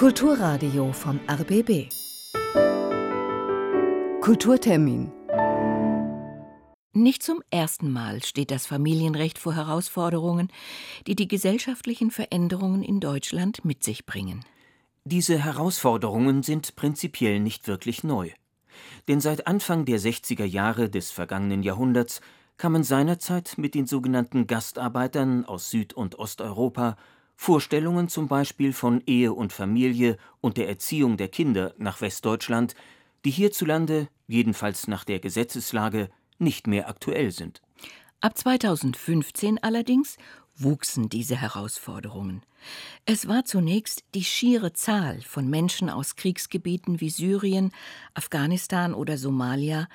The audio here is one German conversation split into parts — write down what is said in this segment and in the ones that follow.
Kulturradio vom RBB. Kulturtermin. Nicht zum ersten Mal steht das Familienrecht vor Herausforderungen, die die gesellschaftlichen Veränderungen in Deutschland mit sich bringen. Diese Herausforderungen sind prinzipiell nicht wirklich neu. Denn seit Anfang der 60er Jahre des vergangenen Jahrhunderts kamen seinerzeit mit den sogenannten Gastarbeitern aus Süd- und Osteuropa Vorstellungen zum Beispiel von Ehe und Familie und der Erziehung der Kinder nach Westdeutschland, die hierzulande, jedenfalls nach der Gesetzeslage, nicht mehr aktuell sind. Ab 2015 allerdings wuchsen diese Herausforderungen. Es war zunächst die schiere Zahl von Menschen aus Kriegsgebieten wie Syrien, Afghanistan oder Somalia,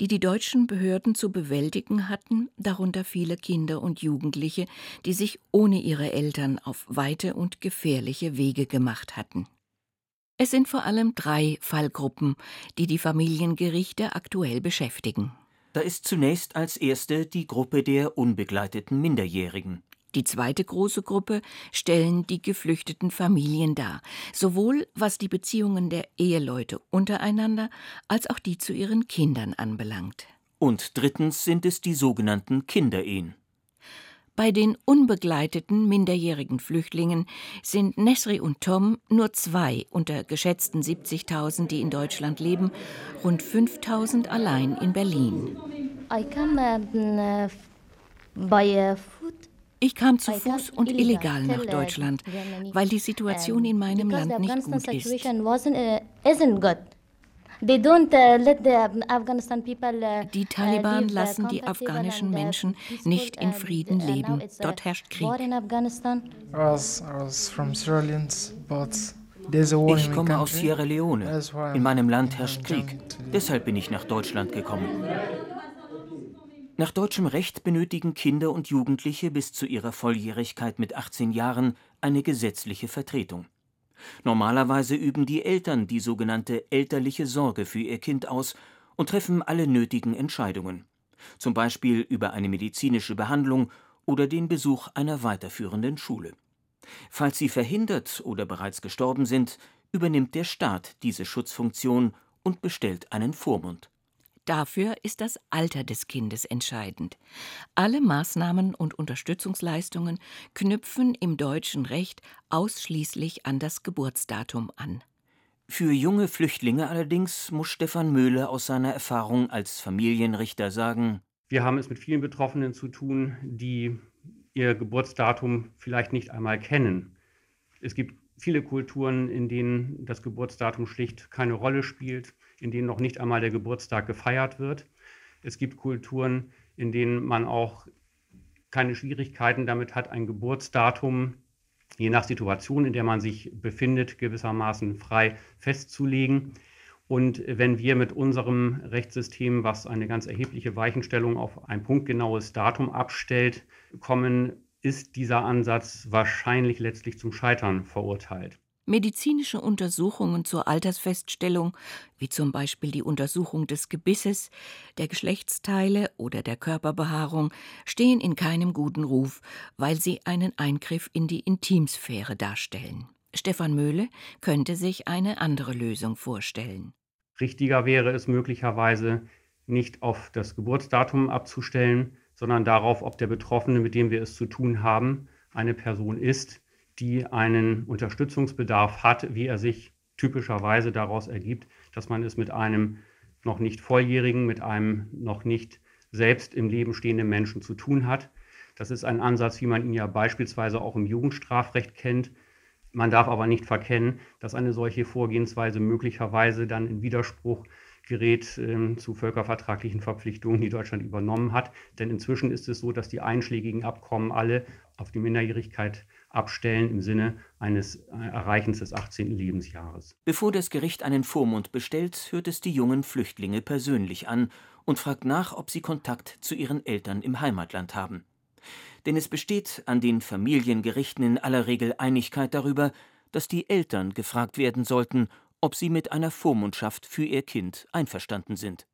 die die deutschen Behörden zu bewältigen hatten, darunter viele Kinder und Jugendliche, die sich ohne ihre Eltern auf weite und gefährliche Wege gemacht hatten. Es sind vor allem drei Fallgruppen, die die Familiengerichte aktuell beschäftigen. Da ist zunächst als erste die Gruppe der unbegleiteten Minderjährigen. Die zweite große Gruppe stellen die geflüchteten Familien dar, sowohl was die Beziehungen der Eheleute untereinander als auch die zu ihren Kindern anbelangt. Und drittens sind es die sogenannten Kinderehen. Bei den unbegleiteten minderjährigen Flüchtlingen sind Nesri und Tom nur zwei unter geschätzten 70.000, die in Deutschland leben, rund 5.000 allein in Berlin. I come uh, by foot ich kam zu Fuß und illegal nach Deutschland, weil die Situation in meinem Land nicht gut ist. Die Taliban lassen die afghanischen Menschen nicht in Frieden leben. Dort herrscht Krieg. Ich komme aus Sierra Leone. In meinem Land herrscht Krieg. Deshalb bin ich nach Deutschland gekommen. Nach deutschem Recht benötigen Kinder und Jugendliche bis zu ihrer Volljährigkeit mit 18 Jahren eine gesetzliche Vertretung. Normalerweise üben die Eltern die sogenannte elterliche Sorge für ihr Kind aus und treffen alle nötigen Entscheidungen, zum Beispiel über eine medizinische Behandlung oder den Besuch einer weiterführenden Schule. Falls sie verhindert oder bereits gestorben sind, übernimmt der Staat diese Schutzfunktion und bestellt einen Vormund. Dafür ist das Alter des Kindes entscheidend. Alle Maßnahmen und Unterstützungsleistungen knüpfen im deutschen Recht ausschließlich an das Geburtsdatum an. Für junge Flüchtlinge allerdings muss Stefan Möhle aus seiner Erfahrung als Familienrichter sagen: Wir haben es mit vielen Betroffenen zu tun, die ihr Geburtsdatum vielleicht nicht einmal kennen. Es gibt viele Kulturen, in denen das Geburtsdatum schlicht keine Rolle spielt in denen noch nicht einmal der Geburtstag gefeiert wird. Es gibt Kulturen, in denen man auch keine Schwierigkeiten damit hat, ein Geburtsdatum je nach Situation, in der man sich befindet, gewissermaßen frei festzulegen. Und wenn wir mit unserem Rechtssystem, was eine ganz erhebliche Weichenstellung auf ein punktgenaues Datum abstellt, kommen, ist dieser Ansatz wahrscheinlich letztlich zum Scheitern verurteilt. Medizinische Untersuchungen zur Altersfeststellung, wie zum Beispiel die Untersuchung des Gebisses, der Geschlechtsteile oder der Körperbehaarung, stehen in keinem guten Ruf, weil sie einen Eingriff in die Intimsphäre darstellen. Stefan Möhle könnte sich eine andere Lösung vorstellen. Richtiger wäre es möglicherweise, nicht auf das Geburtsdatum abzustellen, sondern darauf, ob der Betroffene, mit dem wir es zu tun haben, eine Person ist, die einen Unterstützungsbedarf hat, wie er sich typischerweise daraus ergibt, dass man es mit einem noch nicht volljährigen, mit einem noch nicht selbst im Leben stehenden Menschen zu tun hat. Das ist ein Ansatz, wie man ihn ja beispielsweise auch im Jugendstrafrecht kennt. Man darf aber nicht verkennen, dass eine solche Vorgehensweise möglicherweise dann in Widerspruch gerät äh, zu völkervertraglichen Verpflichtungen, die Deutschland übernommen hat. Denn inzwischen ist es so, dass die einschlägigen Abkommen alle auf die Minderjährigkeit abstellen im Sinne eines äh, Erreichens des 18. Lebensjahres. Bevor das Gericht einen Vormund bestellt, hört es die jungen Flüchtlinge persönlich an und fragt nach, ob sie Kontakt zu ihren Eltern im Heimatland haben. Denn es besteht an den Familiengerichten in aller Regel Einigkeit darüber, dass die Eltern gefragt werden sollten, ob sie mit einer Vormundschaft für ihr Kind einverstanden sind.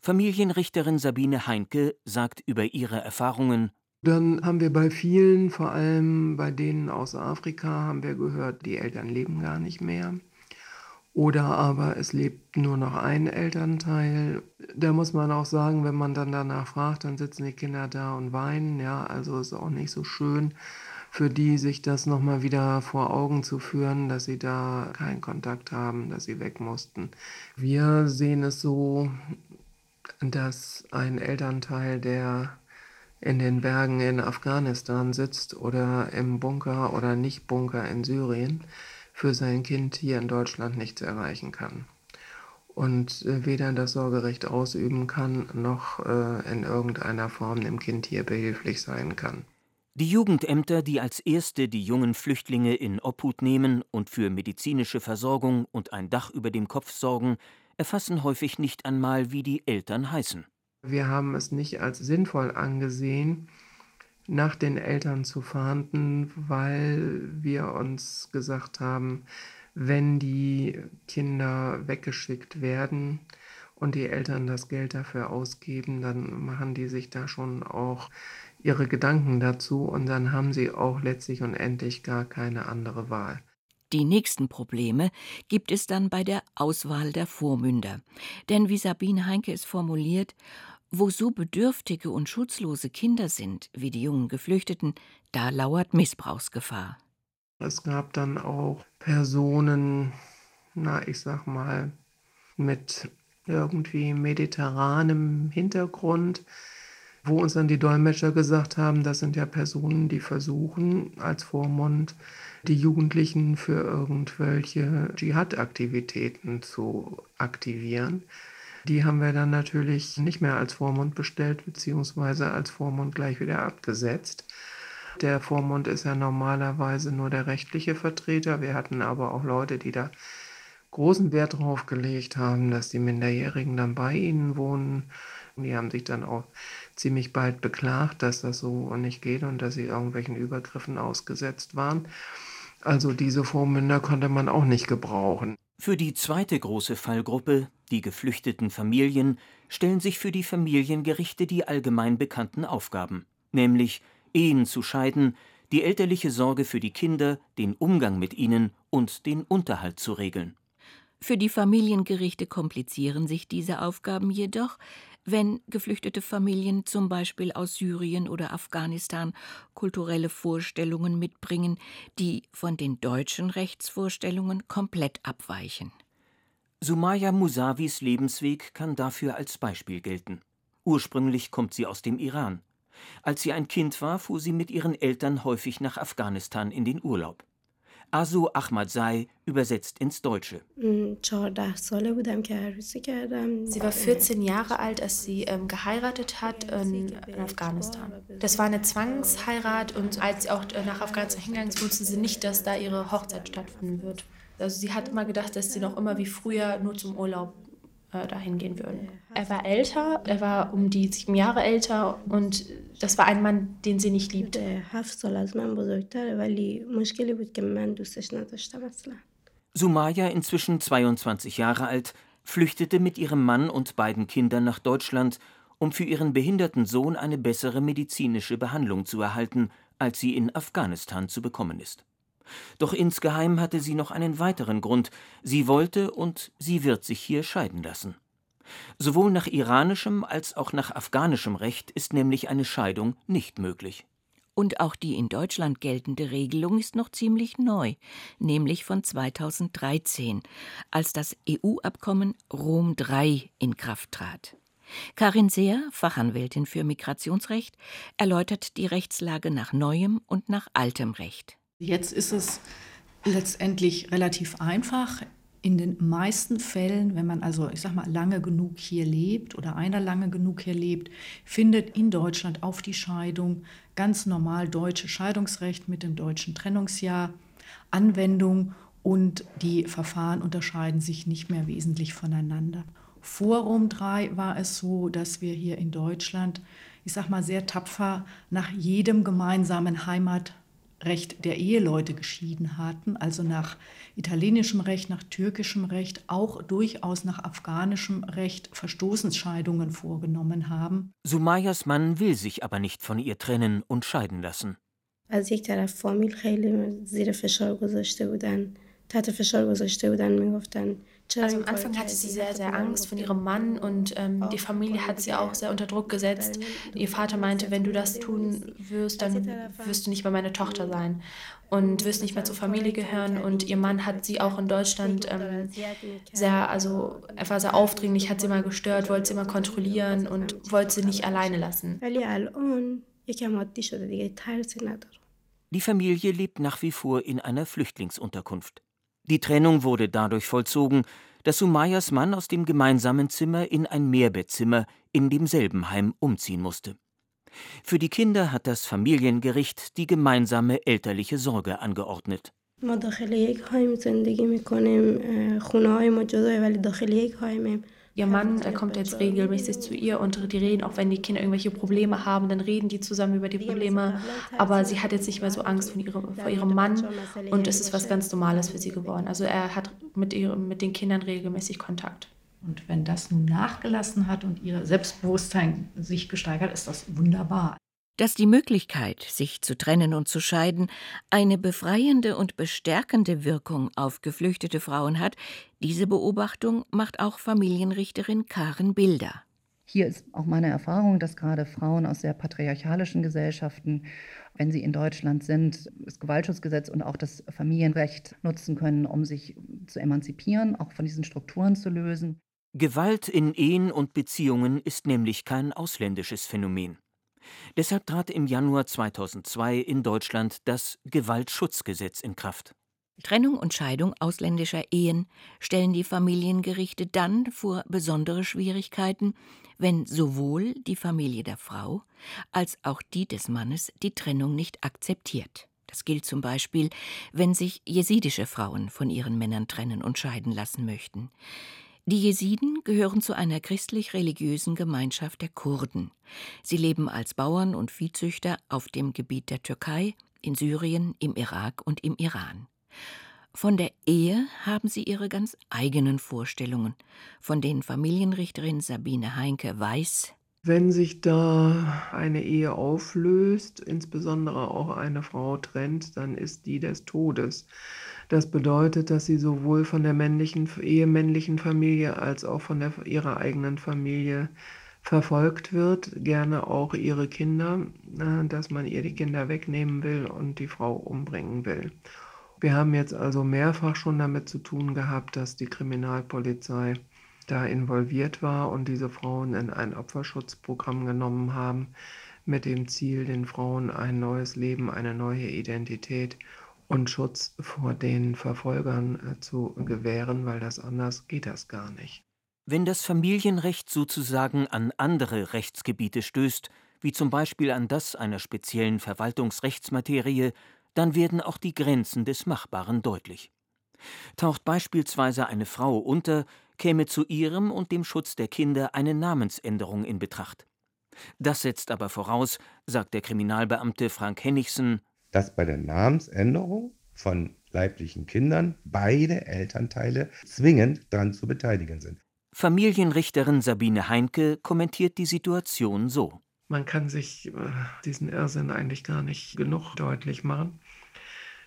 Familienrichterin Sabine Heinke sagt über ihre Erfahrungen Dann haben wir bei vielen, vor allem bei denen aus Afrika, haben wir gehört, die Eltern leben gar nicht mehr. Oder aber es lebt nur noch ein Elternteil. Da muss man auch sagen, wenn man dann danach fragt, dann sitzen die Kinder da und weinen. Ja, also ist auch nicht so schön für die, sich das nochmal wieder vor Augen zu führen, dass sie da keinen Kontakt haben, dass sie weg mussten. Wir sehen es so, dass ein Elternteil, der in den Bergen in Afghanistan sitzt oder im Bunker oder nicht Bunker in Syrien, für sein Kind hier in Deutschland nichts erreichen kann. Und äh, weder das Sorgerecht ausüben kann, noch äh, in irgendeiner Form dem Kind hier behilflich sein kann. Die Jugendämter, die als erste die jungen Flüchtlinge in Obhut nehmen und für medizinische Versorgung und ein Dach über dem Kopf sorgen, erfassen häufig nicht einmal, wie die Eltern heißen. Wir haben es nicht als sinnvoll angesehen, nach den Eltern zu fahnden, weil wir uns gesagt haben, wenn die Kinder weggeschickt werden und die Eltern das Geld dafür ausgeben, dann machen die sich da schon auch ihre Gedanken dazu und dann haben sie auch letztlich und endlich gar keine andere Wahl. Die nächsten Probleme gibt es dann bei der Auswahl der Vormünder. Denn wie Sabine Heinke es formuliert, wo so bedürftige und schutzlose Kinder sind wie die jungen Geflüchteten, da lauert Missbrauchsgefahr. Es gab dann auch Personen, na, ich sag mal, mit irgendwie mediterranem Hintergrund, wo uns dann die Dolmetscher gesagt haben, das sind ja Personen, die versuchen, als Vormund die Jugendlichen für irgendwelche Dschihad-Aktivitäten zu aktivieren. Die haben wir dann natürlich nicht mehr als Vormund bestellt, beziehungsweise als Vormund gleich wieder abgesetzt. Der Vormund ist ja normalerweise nur der rechtliche Vertreter. Wir hatten aber auch Leute, die da großen Wert drauf gelegt haben, dass die Minderjährigen dann bei ihnen wohnen. Die haben sich dann auch ziemlich bald beklagt, dass das so nicht geht und dass sie irgendwelchen Übergriffen ausgesetzt waren. Also diese Vormünder konnte man auch nicht gebrauchen. Für die zweite große Fallgruppe, die geflüchteten Familien, stellen sich für die Familiengerichte die allgemein bekannten Aufgaben, nämlich Ehen zu scheiden, die elterliche Sorge für die Kinder, den Umgang mit ihnen und den Unterhalt zu regeln. Für die Familiengerichte komplizieren sich diese Aufgaben jedoch, wenn geflüchtete Familien zum Beispiel aus Syrien oder Afghanistan kulturelle Vorstellungen mitbringen, die von den deutschen Rechtsvorstellungen komplett abweichen. Sumaya Musawis Lebensweg kann dafür als Beispiel gelten. Ursprünglich kommt sie aus dem Iran. Als sie ein Kind war, fuhr sie mit ihren Eltern häufig nach Afghanistan in den Urlaub. Asu Ahmadzai übersetzt ins Deutsche. Sie war 14 Jahre alt, als sie ähm, geheiratet hat in, in, Afghanistan. Das war eine Zwangsheirat und als sie auch äh, nach Afghanistan hingegangen ist, wusste sie nicht, dass da ihre Hochzeit stattfinden wird. Also sie hat immer gedacht, dass sie noch immer wie früher nur zum Urlaub äh, dahin gehen würden. Er war älter, er war um die sieben Jahre älter und das war ein Mann, den sie nicht liebte. Sumaya, inzwischen 22 Jahre alt, flüchtete mit ihrem Mann und beiden Kindern nach Deutschland, um für ihren behinderten Sohn eine bessere medizinische Behandlung zu erhalten, als sie in Afghanistan zu bekommen ist. Doch insgeheim hatte sie noch einen weiteren Grund, sie wollte und sie wird sich hier scheiden lassen. Sowohl nach iranischem als auch nach afghanischem Recht ist nämlich eine Scheidung nicht möglich. Und auch die in Deutschland geltende Regelung ist noch ziemlich neu, nämlich von 2013, als das EU-Abkommen Rom III in Kraft trat. Karin Seer, Fachanwältin für Migrationsrecht, erläutert die Rechtslage nach neuem und nach altem Recht. Jetzt ist es letztendlich relativ einfach. In den meisten Fällen, wenn man also, ich sag mal, lange genug hier lebt oder einer lange genug hier lebt, findet in Deutschland auf die Scheidung ganz normal deutsche Scheidungsrecht mit dem deutschen Trennungsjahr Anwendung und die Verfahren unterscheiden sich nicht mehr wesentlich voneinander. Vor Rom 3 war es so, dass wir hier in Deutschland, ich sag mal, sehr tapfer nach jedem gemeinsamen Heimat Recht der Eheleute geschieden hatten, also nach italienischem Recht, nach türkischem Recht, auch durchaus nach afghanischem Recht Verstoßensscheidungen vorgenommen haben. Sumayas Mann will sich aber nicht von ihr trennen und scheiden lassen. از یک طرف فامیل خیلی زیر فشار گذاشته بودن تحت فشار گذاشته بودن میگفتن also am Anfang hatte sie sehr, sehr Angst von ihrem Mann und ähm, die Familie hat sie auch sehr unter Druck gesetzt. Ihr Vater meinte, wenn du das tun wirst, dann wirst du nicht mehr meine Tochter sein und wirst nicht mehr zur Familie gehören. Und ihr Mann hat sie auch in Deutschland ähm, sehr, also er war sehr aufdringlich, hat sie mal gestört, wollte sie mal kontrollieren und wollte sie nicht alleine lassen. Die Familie lebt nach wie vor in einer Flüchtlingsunterkunft. Die Trennung wurde dadurch vollzogen, dass Sumayas Mann aus dem gemeinsamen Zimmer in ein Mehrbettzimmer in demselben Heim umziehen musste. Für die Kinder hat das Familiengericht die gemeinsame elterliche Sorge angeordnet. Ihr Mann, der kommt jetzt regelmäßig zu ihr und die reden, auch wenn die Kinder irgendwelche Probleme haben, dann reden die zusammen über die Probleme. Aber sie hat jetzt nicht mehr so Angst vor ihrem, vor ihrem Mann und es ist was ganz Normales für sie geworden. Also er hat mit, ihrem, mit den Kindern regelmäßig Kontakt. Und wenn das nun nachgelassen hat und ihr Selbstbewusstsein sich gesteigert, ist das wunderbar. Dass die Möglichkeit, sich zu trennen und zu scheiden, eine befreiende und bestärkende Wirkung auf geflüchtete Frauen hat, diese Beobachtung macht auch Familienrichterin Karen Bilder. Hier ist auch meine Erfahrung, dass gerade Frauen aus sehr patriarchalischen Gesellschaften, wenn sie in Deutschland sind, das Gewaltschutzgesetz und auch das Familienrecht nutzen können, um sich zu emanzipieren, auch von diesen Strukturen zu lösen. Gewalt in Ehen und Beziehungen ist nämlich kein ausländisches Phänomen. Deshalb trat im Januar 2002 in Deutschland das Gewaltschutzgesetz in Kraft. Trennung und Scheidung ausländischer Ehen stellen die Familiengerichte dann vor besondere Schwierigkeiten, wenn sowohl die Familie der Frau als auch die des Mannes die Trennung nicht akzeptiert. Das gilt zum Beispiel, wenn sich jesidische Frauen von ihren Männern trennen und scheiden lassen möchten. Die Jesiden gehören zu einer christlich-religiösen Gemeinschaft der Kurden. Sie leben als Bauern und Viehzüchter auf dem Gebiet der Türkei, in Syrien, im Irak und im Iran. Von der Ehe haben sie ihre ganz eigenen Vorstellungen, von denen Familienrichterin Sabine Heinke weiß, wenn sich da eine Ehe auflöst, insbesondere auch eine Frau trennt, dann ist die des Todes. Das bedeutet, dass sie sowohl von der männlichen, ehemännlichen Familie als auch von der, ihrer eigenen Familie verfolgt wird, gerne auch ihre Kinder, äh, dass man ihr die Kinder wegnehmen will und die Frau umbringen will. Wir haben jetzt also mehrfach schon damit zu tun gehabt, dass die Kriminalpolizei da involviert war und diese Frauen in ein Opferschutzprogramm genommen haben, mit dem Ziel, den Frauen ein neues Leben, eine neue Identität und Schutz vor den Verfolgern äh, zu gewähren, weil das anders geht das gar nicht. Wenn das Familienrecht sozusagen an andere Rechtsgebiete stößt, wie zum Beispiel an das einer speziellen Verwaltungsrechtsmaterie, dann werden auch die Grenzen des Machbaren deutlich. Taucht beispielsweise eine Frau unter, käme zu ihrem und dem Schutz der Kinder eine Namensänderung in Betracht. Das setzt aber voraus, sagt der Kriminalbeamte Frank Hennichsen, dass bei der Namensänderung von leiblichen Kindern beide Elternteile zwingend daran zu beteiligen sind. Familienrichterin Sabine Heinke kommentiert die Situation so. Man kann sich äh, diesen Irrsinn eigentlich gar nicht genug deutlich machen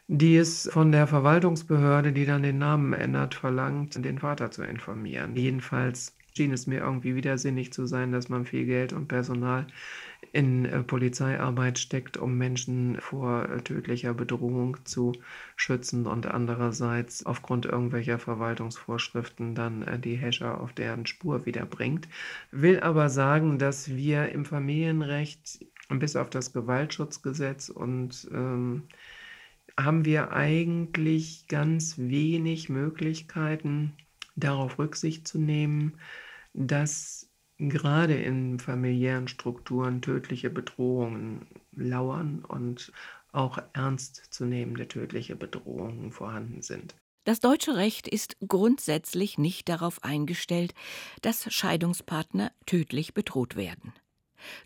die es von der Verwaltungsbehörde, die dann den Namen ändert, verlangt, den Vater zu informieren. Jedenfalls schien es mir irgendwie widersinnig zu sein, dass man viel Geld und Personal in äh, Polizeiarbeit steckt, um Menschen vor äh, tödlicher Bedrohung zu schützen und andererseits aufgrund irgendwelcher Verwaltungsvorschriften dann äh, die Häscher auf deren Spur wiederbringt. Will aber sagen, dass wir im Familienrecht bis auf das Gewaltschutzgesetz und ähm, haben wir eigentlich ganz wenig Möglichkeiten, darauf Rücksicht zu nehmen, dass gerade in familiären Strukturen tödliche Bedrohungen lauern und auch ernstzunehmende tödliche Bedrohungen vorhanden sind. Das deutsche Recht ist grundsätzlich nicht darauf eingestellt, dass Scheidungspartner tödlich bedroht werden.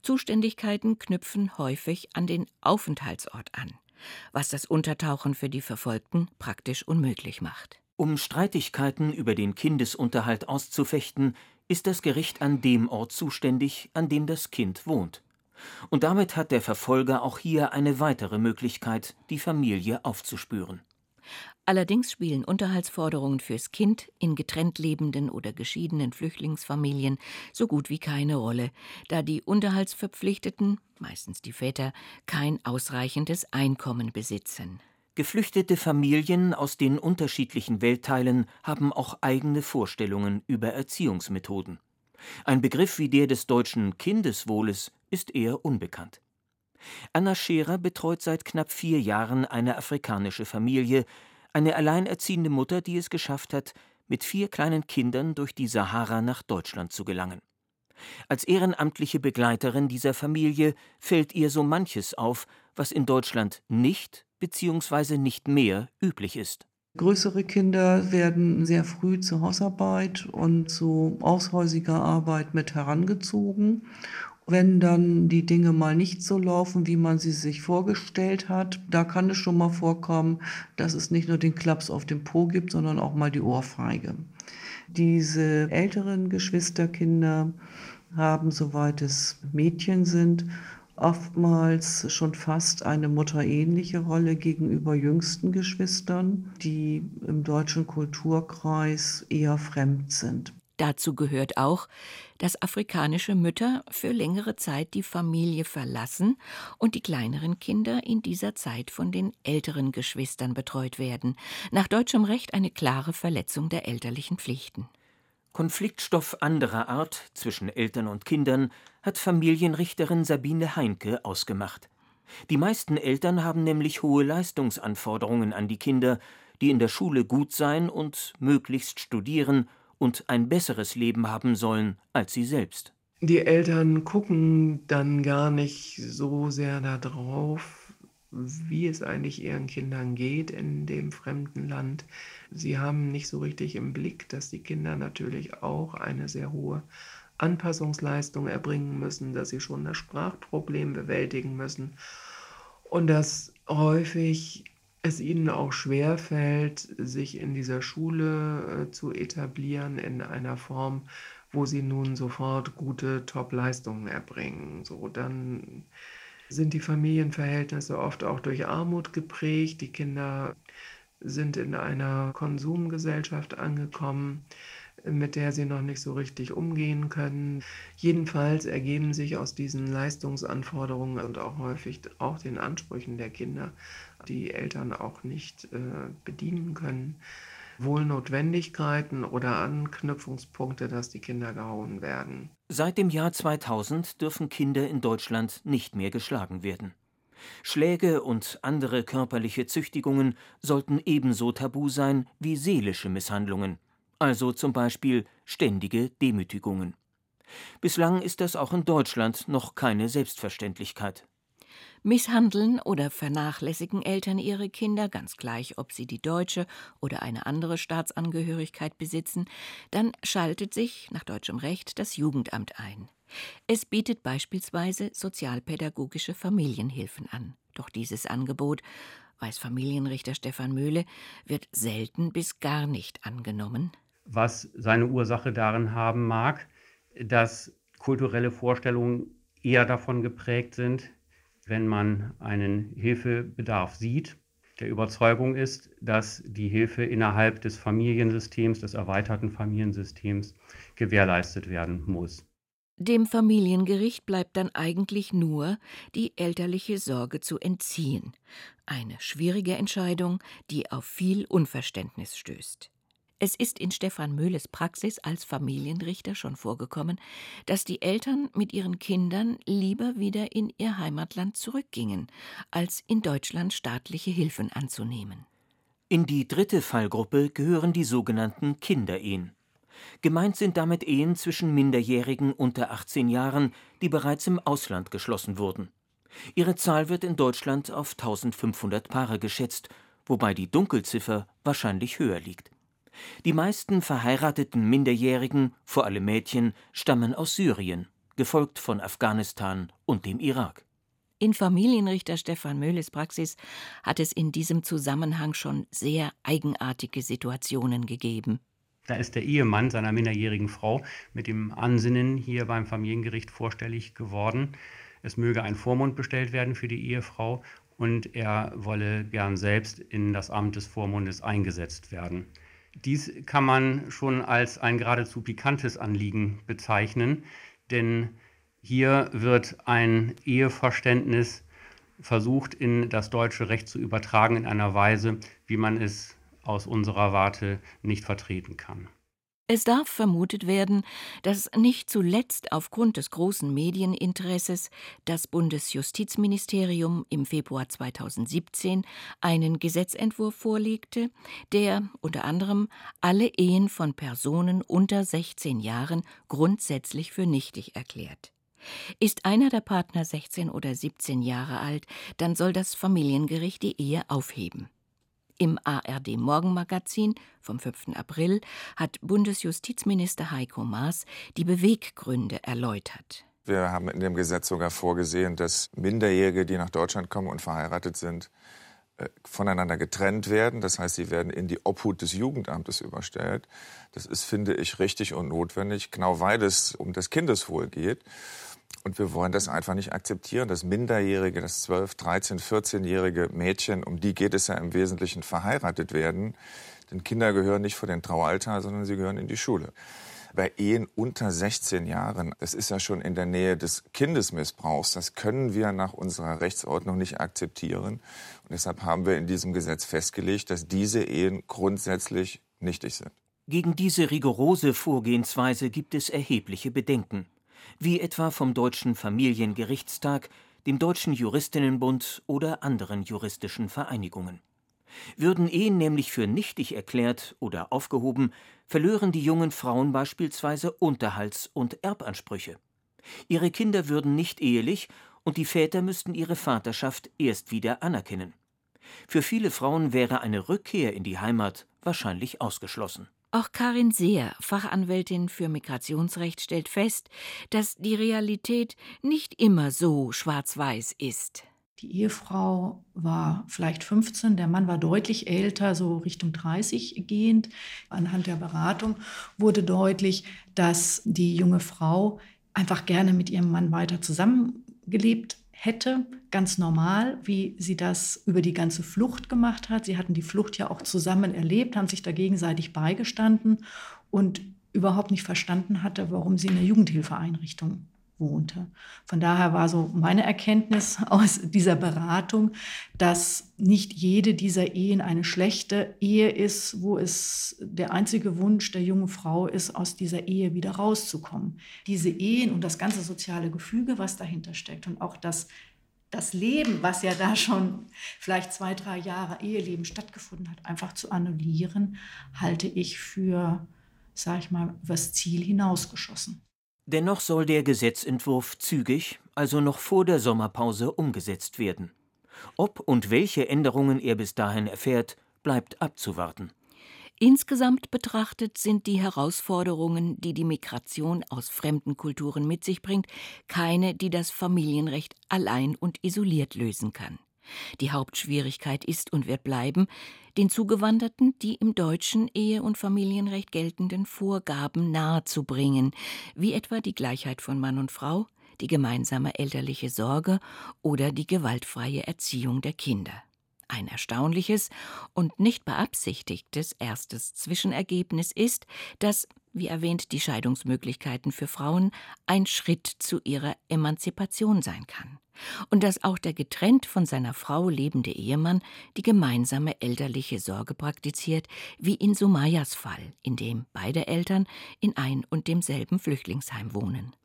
Zuständigkeiten knüpfen häufig an den Aufenthaltsort an. Was das Untertauchen für die Verfolgten praktisch unmöglich macht. Um Streitigkeiten über den Kindesunterhalt auszufechten, ist das Gericht an dem Ort zuständig, an dem das Kind wohnt. Und damit hat der Verfolger auch hier eine weitere Möglichkeit, die Familie aufzuspüren. Allerdings spielen Unterhaltsforderungen fürs Kind in getrennt lebenden oder geschiedenen Flüchtlingsfamilien so gut wie keine Rolle, da die Unterhaltsverpflichteten, meistens die Väter, kein ausreichendes Einkommen besitzen. Geflüchtete Familien aus den unterschiedlichen Weltteilen haben auch eigene Vorstellungen über Erziehungsmethoden. Ein Begriff wie der des deutschen Kindeswohles ist eher unbekannt. Anna Scherer betreut seit knapp vier Jahren eine afrikanische Familie, eine alleinerziehende Mutter, die es geschafft hat, mit vier kleinen Kindern durch die Sahara nach Deutschland zu gelangen. Als ehrenamtliche Begleiterin dieser Familie fällt ihr so manches auf, was in Deutschland nicht bzw. nicht mehr üblich ist. Größere Kinder werden sehr früh zur Hausarbeit und zu aushäusiger Arbeit mit herangezogen wenn dann die Dinge mal nicht so laufen, wie man sie sich vorgestellt hat, da kann es schon mal vorkommen, dass es nicht nur den Klaps auf dem Po gibt, sondern auch mal die Ohrfeige. Diese älteren Geschwisterkinder haben, soweit es Mädchen sind, oftmals schon fast eine mutterähnliche Rolle gegenüber jüngsten Geschwistern, die im deutschen Kulturkreis eher fremd sind. Dazu gehört auch, dass afrikanische Mütter für längere Zeit die Familie verlassen und die kleineren Kinder in dieser Zeit von den älteren Geschwistern betreut werden. Nach deutschem Recht eine klare Verletzung der elterlichen Pflichten. Konfliktstoff anderer Art zwischen Eltern und Kindern hat Familienrichterin Sabine Heinke ausgemacht. Die meisten Eltern haben nämlich hohe Leistungsanforderungen an die Kinder, die in der Schule gut sein und möglichst studieren und ein besseres Leben haben sollen als sie selbst. Die Eltern gucken dann gar nicht so sehr darauf, wie es eigentlich ihren Kindern geht in dem fremden Land. Sie haben nicht so richtig im Blick, dass die Kinder natürlich auch eine sehr hohe Anpassungsleistung erbringen müssen, dass sie schon das Sprachproblem bewältigen müssen und dass häufig es ihnen auch schwer fällt, sich in dieser Schule äh, zu etablieren in einer Form, wo sie nun sofort gute Top-Leistungen erbringen. So, dann sind die Familienverhältnisse oft auch durch Armut geprägt. Die Kinder sind in einer Konsumgesellschaft angekommen mit der sie noch nicht so richtig umgehen können. Jedenfalls ergeben sich aus diesen Leistungsanforderungen und auch häufig auch den Ansprüchen der Kinder, die Eltern auch nicht äh, bedienen können, wohl Notwendigkeiten oder Anknüpfungspunkte, dass die Kinder gehauen werden. Seit dem Jahr 2000 dürfen Kinder in Deutschland nicht mehr geschlagen werden. Schläge und andere körperliche Züchtigungen sollten ebenso tabu sein wie seelische Misshandlungen also zum Beispiel ständige Demütigungen. Bislang ist das auch in Deutschland noch keine Selbstverständlichkeit. Misshandeln oder vernachlässigen Eltern ihre Kinder, ganz gleich, ob sie die deutsche oder eine andere Staatsangehörigkeit besitzen, dann schaltet sich nach deutschem Recht das Jugendamt ein. Es bietet beispielsweise sozialpädagogische Familienhilfen an. Doch dieses Angebot, weiß Familienrichter Stefan Möhle, wird selten bis gar nicht angenommen was seine Ursache darin haben mag, dass kulturelle Vorstellungen eher davon geprägt sind, wenn man einen Hilfebedarf sieht, der Überzeugung ist, dass die Hilfe innerhalb des Familiensystems, des erweiterten Familiensystems gewährleistet werden muss. Dem Familiengericht bleibt dann eigentlich nur, die elterliche Sorge zu entziehen. Eine schwierige Entscheidung, die auf viel Unverständnis stößt. Es ist in Stefan Möhles Praxis als Familienrichter schon vorgekommen, dass die Eltern mit ihren Kindern lieber wieder in ihr Heimatland zurückgingen, als in Deutschland staatliche Hilfen anzunehmen. In die dritte Fallgruppe gehören die sogenannten Kinderehen. Gemeint sind damit Ehen zwischen Minderjährigen unter 18 Jahren, die bereits im Ausland geschlossen wurden. Ihre Zahl wird in Deutschland auf 1500 Paare geschätzt, wobei die Dunkelziffer wahrscheinlich höher liegt. Die meisten verheirateten Minderjährigen, vor allem Mädchen, stammen aus Syrien, gefolgt von Afghanistan und dem Irak. In Familienrichter Stefan Möhles Praxis hat es in diesem Zusammenhang schon sehr eigenartige Situationen gegeben. Da ist der Ehemann seiner minderjährigen Frau mit dem Ansinnen hier beim Familiengericht vorstellig geworden. Es möge ein Vormund bestellt werden für die Ehefrau und er wolle gern selbst in das Amt des Vormundes eingesetzt werden. Dies kann man schon als ein geradezu pikantes Anliegen bezeichnen, denn hier wird ein Eheverständnis versucht, in das deutsche Recht zu übertragen in einer Weise, wie man es aus unserer Warte nicht vertreten kann. Es darf vermutet werden, dass nicht zuletzt aufgrund des großen Medieninteresses das Bundesjustizministerium im Februar 2017 einen Gesetzentwurf vorlegte, der unter anderem alle Ehen von Personen unter 16 Jahren grundsätzlich für nichtig erklärt. Ist einer der Partner 16 oder 17 Jahre alt, dann soll das Familiengericht die Ehe aufheben. Im ARD Morgenmagazin vom 5. April hat Bundesjustizminister Heiko Maas die Beweggründe erläutert. Wir haben in dem Gesetz sogar vorgesehen, dass Minderjährige, die nach Deutschland kommen und verheiratet sind, äh, voneinander getrennt werden. Das heißt, sie werden in die Obhut des Jugendamtes überstellt. Das ist, finde ich, richtig und notwendig, genau weil es um das Kindeswohl geht. Und wir wollen das einfach nicht akzeptieren, dass Minderjährige, das 12, 13, 14-jährige Mädchen, um die geht es ja im Wesentlichen, verheiratet werden. Denn Kinder gehören nicht vor den Traualtar, sondern sie gehören in die Schule. Bei Ehen unter 16 Jahren, das ist ja schon in der Nähe des Kindesmissbrauchs, das können wir nach unserer Rechtsordnung nicht akzeptieren. Und deshalb haben wir in diesem Gesetz festgelegt, dass diese Ehen grundsätzlich nichtig sind. Gegen diese rigorose Vorgehensweise gibt es erhebliche Bedenken wie etwa vom Deutschen Familiengerichtstag, dem Deutschen Juristinnenbund oder anderen juristischen Vereinigungen. Würden Ehen nämlich für nichtig erklärt oder aufgehoben, verlören die jungen Frauen beispielsweise Unterhalts- und Erbansprüche. Ihre Kinder würden nicht ehelich und die Väter müssten ihre Vaterschaft erst wieder anerkennen. Für viele Frauen wäre eine Rückkehr in die Heimat wahrscheinlich ausgeschlossen. Auch Karin Seer, Fachanwältin für Migrationsrecht, stellt fest, dass die Realität nicht immer so schwarz-weiß ist. Die Ehefrau war vielleicht 15, der Mann war deutlich älter, so Richtung 30 gehend. Anhand der Beratung wurde deutlich, dass die junge Frau einfach gerne mit ihrem Mann weiter zusammengelebt hätte, ganz normal, wie sie das über die ganze Flucht gemacht hat. Sie hatten die Flucht ja auch zusammen erlebt, haben sich da gegenseitig beigestanden und überhaupt nicht verstanden hatte, warum sie in der Jugendhilfeeinrichtung wohnte. Von daher war so meine Erkenntnis aus dieser Beratung, dass nicht jede dieser Ehen eine schlechte Ehe ist, wo es der einzige Wunsch der jungen Frau ist, aus dieser Ehe wieder rauszukommen. Diese Ehen und das ganze soziale Gefüge, was dahinter steckt und auch das das Leben, was ja da schon vielleicht zwei, drei Jahre Eheleben stattgefunden hat, einfach zu annullieren, halte ich für, sag ich mal, was Ziel hinausgeschossen. Dennoch soll der Gesetzentwurf zügig, also noch vor der Sommerpause, umgesetzt werden. Ob und welche Änderungen er bis dahin erfährt, bleibt abzuwarten. Insgesamt betrachtet sind die Herausforderungen, die die Migration aus fremden Kulturen mit sich bringt, keine, die das Familienrecht allein und isoliert lösen kann. Die Hauptschwierigkeit ist und wird bleiben, den Zugewanderten die im deutschen Ehe- und Familienrecht geltenden Vorgaben nahezubringen, wie etwa die Gleichheit von Mann und Frau, die gemeinsame elterliche Sorge oder die gewaltfreie Erziehung der Kinder. Ein erstaunliches und nicht beabsichtigtes erstes Zwischenergebnis ist, dass, wie erwähnt, die Scheidungsmöglichkeiten für Frauen ein Schritt zu ihrer Emanzipation sein kann und dass auch der getrennt von seiner Frau lebende Ehemann die gemeinsame elterliche Sorge praktiziert, wie in Sumayas Fall, in dem beide Eltern in ein und demselben Flüchtlingsheim wohnen.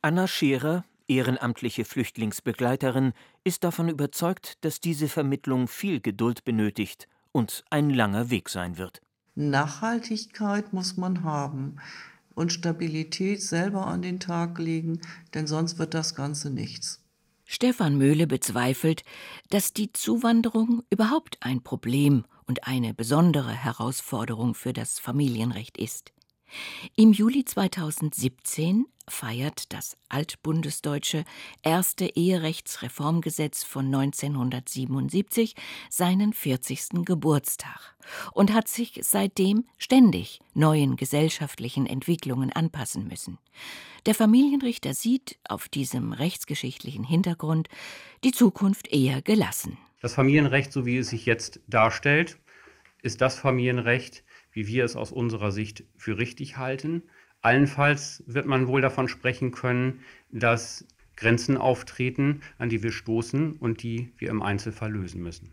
Anna Scherer ehrenamtliche Flüchtlingsbegleiterin, ist davon überzeugt, dass diese Vermittlung viel Geduld benötigt und ein langer Weg sein wird. Nachhaltigkeit muss man haben und Stabilität selber an den Tag legen, denn sonst wird das Ganze nichts. Stefan Möhle bezweifelt, dass die Zuwanderung überhaupt ein Problem und eine besondere Herausforderung für das Familienrecht ist. Im Juli 2017 feiert das altbundesdeutsche erste Eherechtsreformgesetz von 1977 seinen 40. Geburtstag und hat sich seitdem ständig neuen gesellschaftlichen Entwicklungen anpassen müssen. Der Familienrichter sieht auf diesem rechtsgeschichtlichen Hintergrund die Zukunft eher gelassen. Das Familienrecht, so wie es sich jetzt darstellt, ist das Familienrecht, wie wir es aus unserer Sicht für richtig halten. Allenfalls wird man wohl davon sprechen können, dass Grenzen auftreten, an die wir stoßen und die wir im Einzelfall lösen müssen.